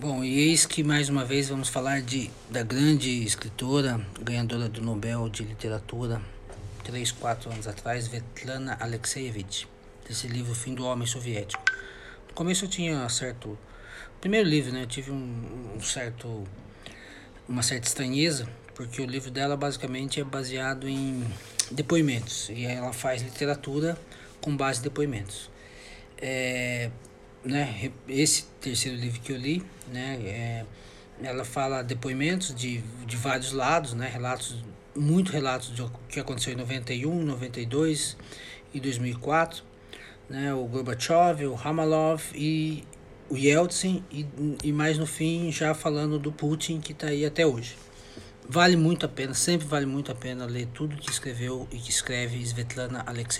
Bom, e eis que mais uma vez vamos falar de, da grande escritora, ganhadora do Nobel de Literatura, três, quatro anos atrás, Svetlana Alexeyevich, desse livro Fim do Homem Soviético. No começo eu tinha certo... Primeiro livro, né? Eu tive um, um certo... Uma certa estranheza, porque o livro dela basicamente é baseado em depoimentos. E ela faz literatura com base em depoimentos. É, né, esse terceiro livro que eu li, né, é, ela fala depoimentos de, de vários lados, né, relatos, muito relatos do que aconteceu em 91, 92 e 2004, né, o Gorbachev, o Hamalov e o Yeltsin e, e mais no fim já falando do Putin que está aí até hoje. Vale muito a pena, sempre vale muito a pena ler tudo que escreveu e que escreve Svetlana Alexei